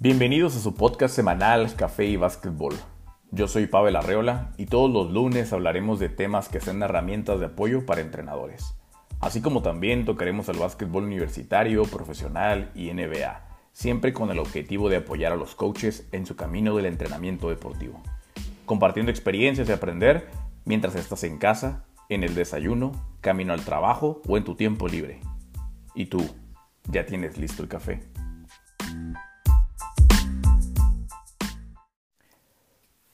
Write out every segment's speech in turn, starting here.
Bienvenidos a su podcast semanal Café y Básquetbol. Yo soy Pavel Arreola y todos los lunes hablaremos de temas que sean herramientas de apoyo para entrenadores. Así como también tocaremos el básquetbol universitario, profesional y NBA, siempre con el objetivo de apoyar a los coaches en su camino del entrenamiento deportivo. Compartiendo experiencias y aprender mientras estás en casa, en el desayuno, camino al trabajo o en tu tiempo libre. ¿Y tú? ¿Ya tienes listo el café?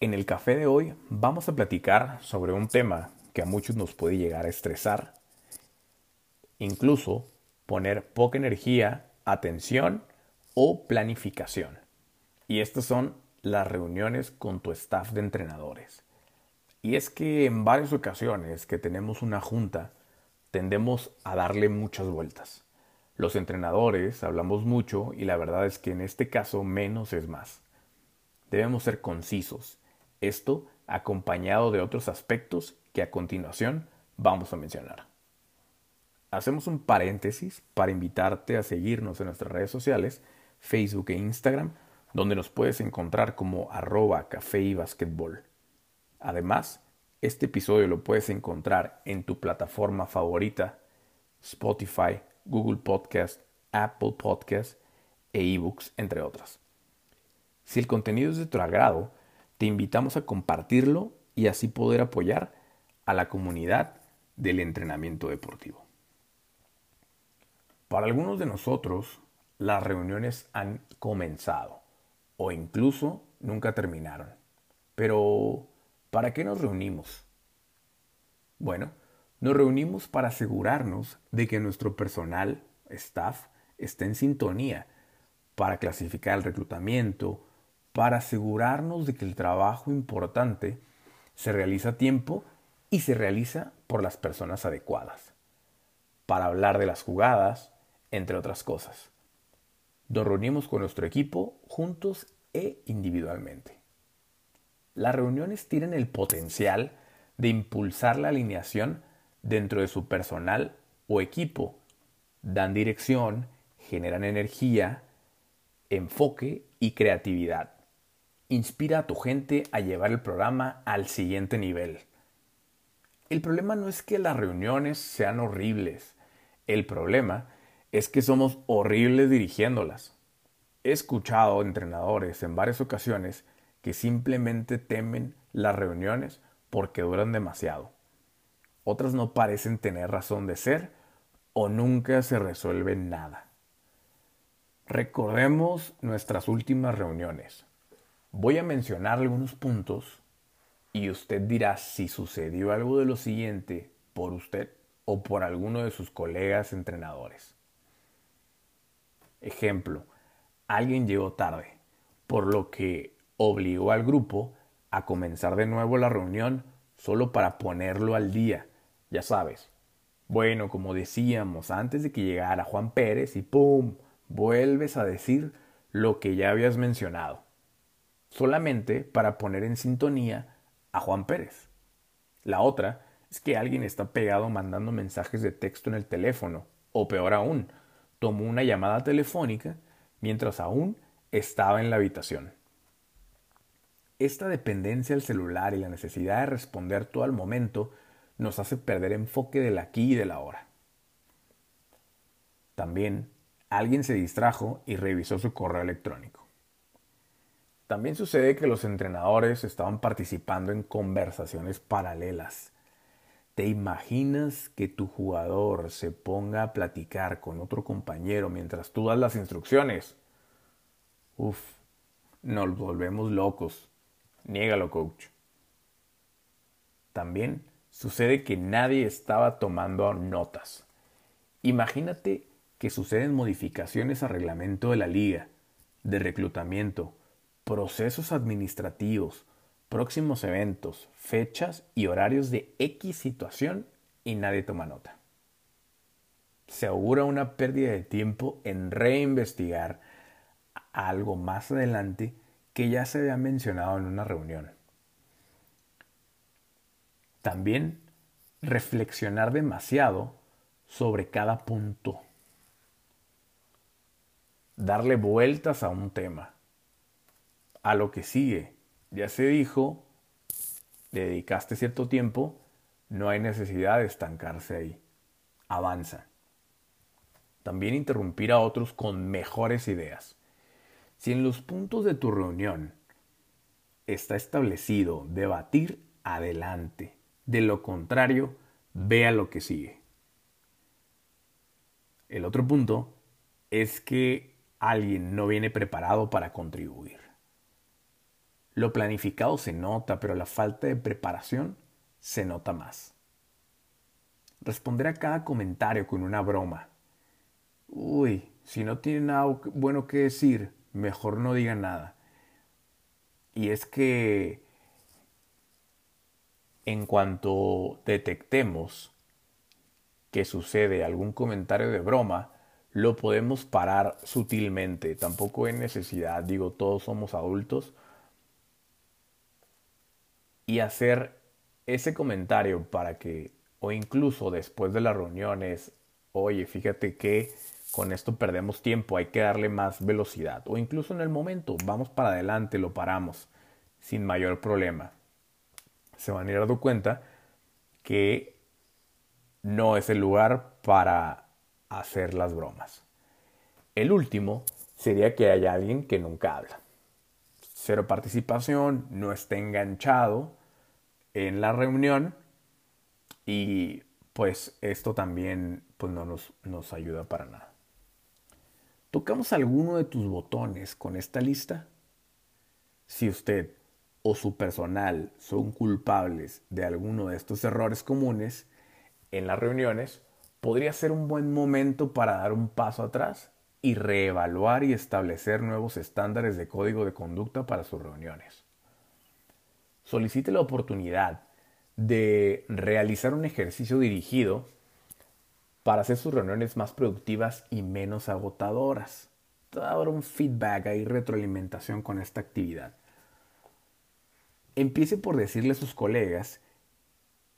En el café de hoy vamos a platicar sobre un tema que a muchos nos puede llegar a estresar, incluso poner poca energía, atención o planificación. Y estas son las reuniones con tu staff de entrenadores. Y es que en varias ocasiones que tenemos una junta, tendemos a darle muchas vueltas. Los entrenadores hablamos mucho y la verdad es que en este caso menos es más. Debemos ser concisos esto acompañado de otros aspectos que a continuación vamos a mencionar. Hacemos un paréntesis para invitarte a seguirnos en nuestras redes sociales, Facebook e Instagram, donde nos puedes encontrar como arroba café y basquetbol. Además, este episodio lo puedes encontrar en tu plataforma favorita, Spotify, Google Podcast, Apple Podcast e eBooks, entre otras. Si el contenido es de tu agrado, te invitamos a compartirlo y así poder apoyar a la comunidad del entrenamiento deportivo. Para algunos de nosotros, las reuniones han comenzado o incluso nunca terminaron. Pero, ¿para qué nos reunimos? Bueno, nos reunimos para asegurarnos de que nuestro personal, staff, esté en sintonía para clasificar el reclutamiento, para asegurarnos de que el trabajo importante se realiza a tiempo y se realiza por las personas adecuadas, para hablar de las jugadas, entre otras cosas. Nos reunimos con nuestro equipo juntos e individualmente. Las reuniones tienen el potencial de impulsar la alineación dentro de su personal o equipo, dan dirección, generan energía, enfoque y creatividad Inspira a tu gente a llevar el programa al siguiente nivel. El problema no es que las reuniones sean horribles. El problema es que somos horribles dirigiéndolas. He escuchado entrenadores en varias ocasiones que simplemente temen las reuniones porque duran demasiado. Otras no parecen tener razón de ser o nunca se resuelve nada. Recordemos nuestras últimas reuniones. Voy a mencionar algunos puntos y usted dirá si sucedió algo de lo siguiente por usted o por alguno de sus colegas entrenadores. Ejemplo, alguien llegó tarde, por lo que obligó al grupo a comenzar de nuevo la reunión solo para ponerlo al día, ya sabes. Bueno, como decíamos antes de que llegara Juan Pérez y ¡pum! vuelves a decir lo que ya habías mencionado solamente para poner en sintonía a Juan Pérez. La otra es que alguien está pegado mandando mensajes de texto en el teléfono, o peor aún, tomó una llamada telefónica mientras aún estaba en la habitación. Esta dependencia al celular y la necesidad de responder todo al momento nos hace perder enfoque del aquí y del ahora. También alguien se distrajo y revisó su correo electrónico. También sucede que los entrenadores estaban participando en conversaciones paralelas. ¿Te imaginas que tu jugador se ponga a platicar con otro compañero mientras tú das las instrucciones? Uf, nos volvemos locos. Niégalo, coach. También sucede que nadie estaba tomando notas. Imagínate que suceden modificaciones al reglamento de la liga, de reclutamiento, procesos administrativos, próximos eventos, fechas y horarios de X situación y nadie toma nota. Se augura una pérdida de tiempo en reinvestigar algo más adelante que ya se había mencionado en una reunión. También reflexionar demasiado sobre cada punto. Darle vueltas a un tema a lo que sigue. Ya se dijo, le dedicaste cierto tiempo, no hay necesidad de estancarse ahí. Avanza. También interrumpir a otros con mejores ideas. Si en los puntos de tu reunión está establecido debatir, adelante. De lo contrario, vea lo que sigue. El otro punto es que alguien no viene preparado para contribuir. Lo planificado se nota, pero la falta de preparación se nota más. Responder a cada comentario con una broma. Uy, si no tiene nada bueno que decir, mejor no diga nada. Y es que en cuanto detectemos que sucede algún comentario de broma, lo podemos parar sutilmente. Tampoco hay necesidad, digo, todos somos adultos. Y hacer ese comentario para que, o incluso después de las reuniones, oye, fíjate que con esto perdemos tiempo, hay que darle más velocidad. O incluso en el momento, vamos para adelante, lo paramos sin mayor problema. Se van a ir dando cuenta que no es el lugar para hacer las bromas. El último sería que haya alguien que nunca habla. Cero participación, no esté enganchado en la reunión y pues esto también pues no nos, nos ayuda para nada. ¿Tocamos alguno de tus botones con esta lista? Si usted o su personal son culpables de alguno de estos errores comunes en las reuniones, podría ser un buen momento para dar un paso atrás y reevaluar y establecer nuevos estándares de código de conducta para sus reuniones. Solicite la oportunidad de realizar un ejercicio dirigido para hacer sus reuniones más productivas y menos agotadoras. Dar un feedback y retroalimentación con esta actividad. Empiece por decirle a sus colegas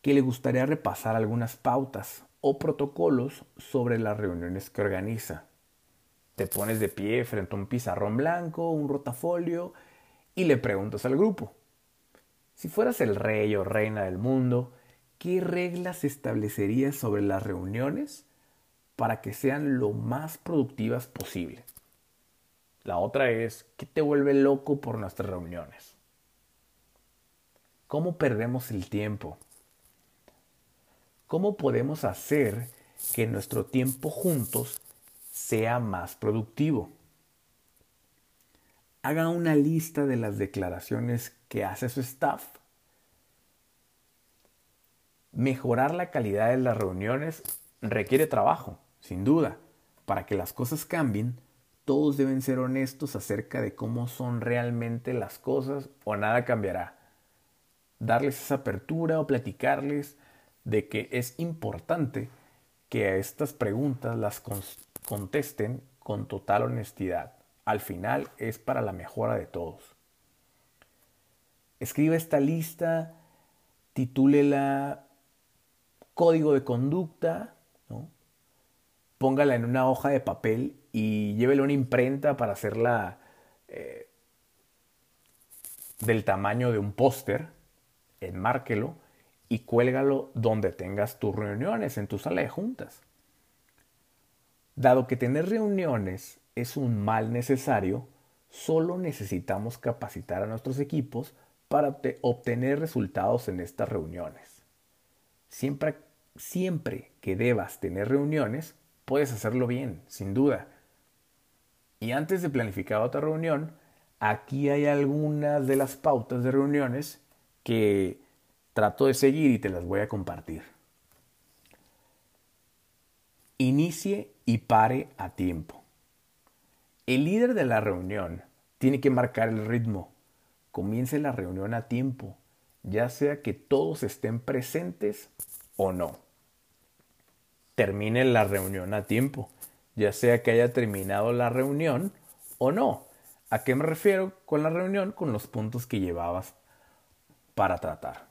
que le gustaría repasar algunas pautas o protocolos sobre las reuniones que organiza. Te pones de pie frente a un pizarrón blanco, un rotafolio y le preguntas al grupo. Si fueras el rey o reina del mundo, ¿qué reglas establecerías sobre las reuniones para que sean lo más productivas posible? La otra es, ¿qué te vuelve loco por nuestras reuniones? ¿Cómo perdemos el tiempo? ¿Cómo podemos hacer que nuestro tiempo juntos sea más productivo? Haga una lista de las declaraciones que hace su staff Mejorar la calidad de las reuniones requiere trabajo, sin duda. Para que las cosas cambien, todos deben ser honestos acerca de cómo son realmente las cosas o nada cambiará. Darles esa apertura o platicarles de que es importante que a estas preguntas las contesten con total honestidad. Al final es para la mejora de todos. Escriba esta lista, titúlela código de conducta, póngala en una hoja de papel y llévele una imprenta para hacerla eh, del tamaño de un póster, enmárquelo y cuélgalo donde tengas tus reuniones, en tu sala de juntas. Dado que tener reuniones es un mal necesario, solo necesitamos capacitar a nuestros equipos para obtener resultados en estas reuniones. Siempre siempre que debas tener reuniones, puedes hacerlo bien, sin duda. Y antes de planificar otra reunión, aquí hay algunas de las pautas de reuniones que trato de seguir y te las voy a compartir. Inicie y pare a tiempo. El líder de la reunión tiene que marcar el ritmo. Comience la reunión a tiempo, ya sea que todos estén presentes o no termine la reunión a tiempo, ya sea que haya terminado la reunión o no. ¿A qué me refiero con la reunión? Con los puntos que llevabas para tratar.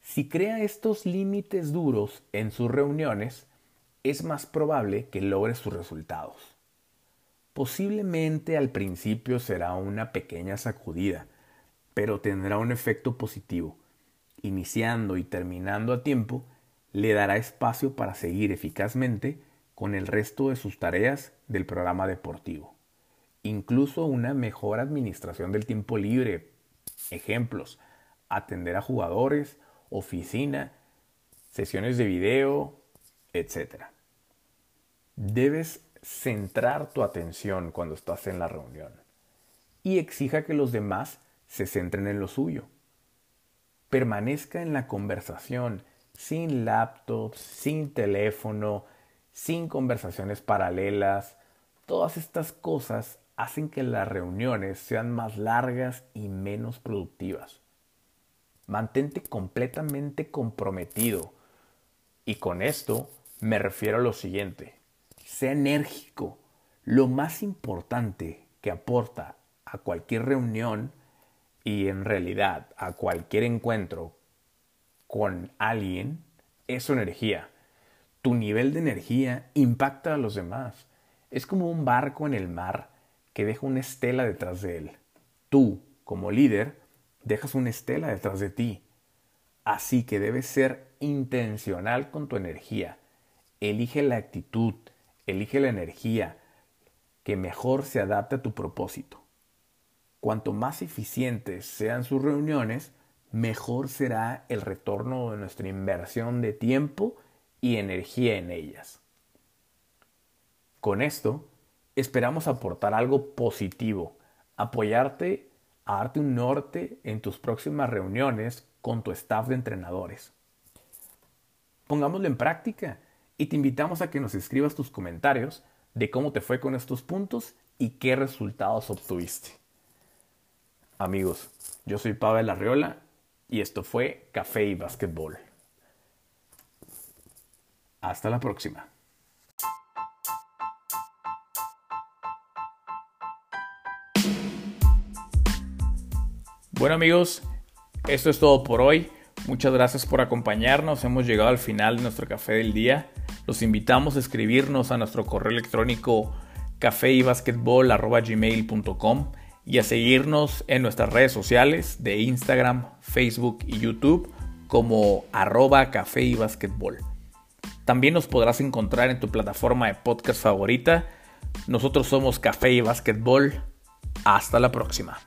Si crea estos límites duros en sus reuniones, es más probable que logre sus resultados. Posiblemente al principio será una pequeña sacudida, pero tendrá un efecto positivo. Iniciando y terminando a tiempo, le dará espacio para seguir eficazmente con el resto de sus tareas del programa deportivo. Incluso una mejor administración del tiempo libre. Ejemplos, atender a jugadores, oficina, sesiones de video, etc. Debes centrar tu atención cuando estás en la reunión y exija que los demás se centren en lo suyo. Permanezca en la conversación sin laptops, sin teléfono, sin conversaciones paralelas. Todas estas cosas hacen que las reuniones sean más largas y menos productivas. Mantente completamente comprometido. Y con esto me refiero a lo siguiente sea enérgico. Lo más importante que aporta a cualquier reunión y en realidad a cualquier encuentro con alguien es su energía. Tu nivel de energía impacta a los demás. Es como un barco en el mar que deja una estela detrás de él. Tú, como líder, dejas una estela detrás de ti. Así que debes ser intencional con tu energía. Elige la actitud, Elige la energía que mejor se adapte a tu propósito. Cuanto más eficientes sean sus reuniones, mejor será el retorno de nuestra inversión de tiempo y energía en ellas. Con esto, esperamos aportar algo positivo, apoyarte a darte un norte en tus próximas reuniones con tu staff de entrenadores. Pongámoslo en práctica y te invitamos a que nos escribas tus comentarios de cómo te fue con estos puntos y qué resultados obtuviste. Amigos, yo soy Pavel Arriola y esto fue Café y Básquetbol. Hasta la próxima. Bueno amigos, esto es todo por hoy. Muchas gracias por acompañarnos. Hemos llegado al final de nuestro café del día. Los invitamos a escribirnos a nuestro correo electrónico cafeybasketball.gmail.com y a seguirnos en nuestras redes sociales de Instagram, Facebook y YouTube como arroba café y También nos podrás encontrar en tu plataforma de podcast favorita. Nosotros somos Café y Basketball. Hasta la próxima.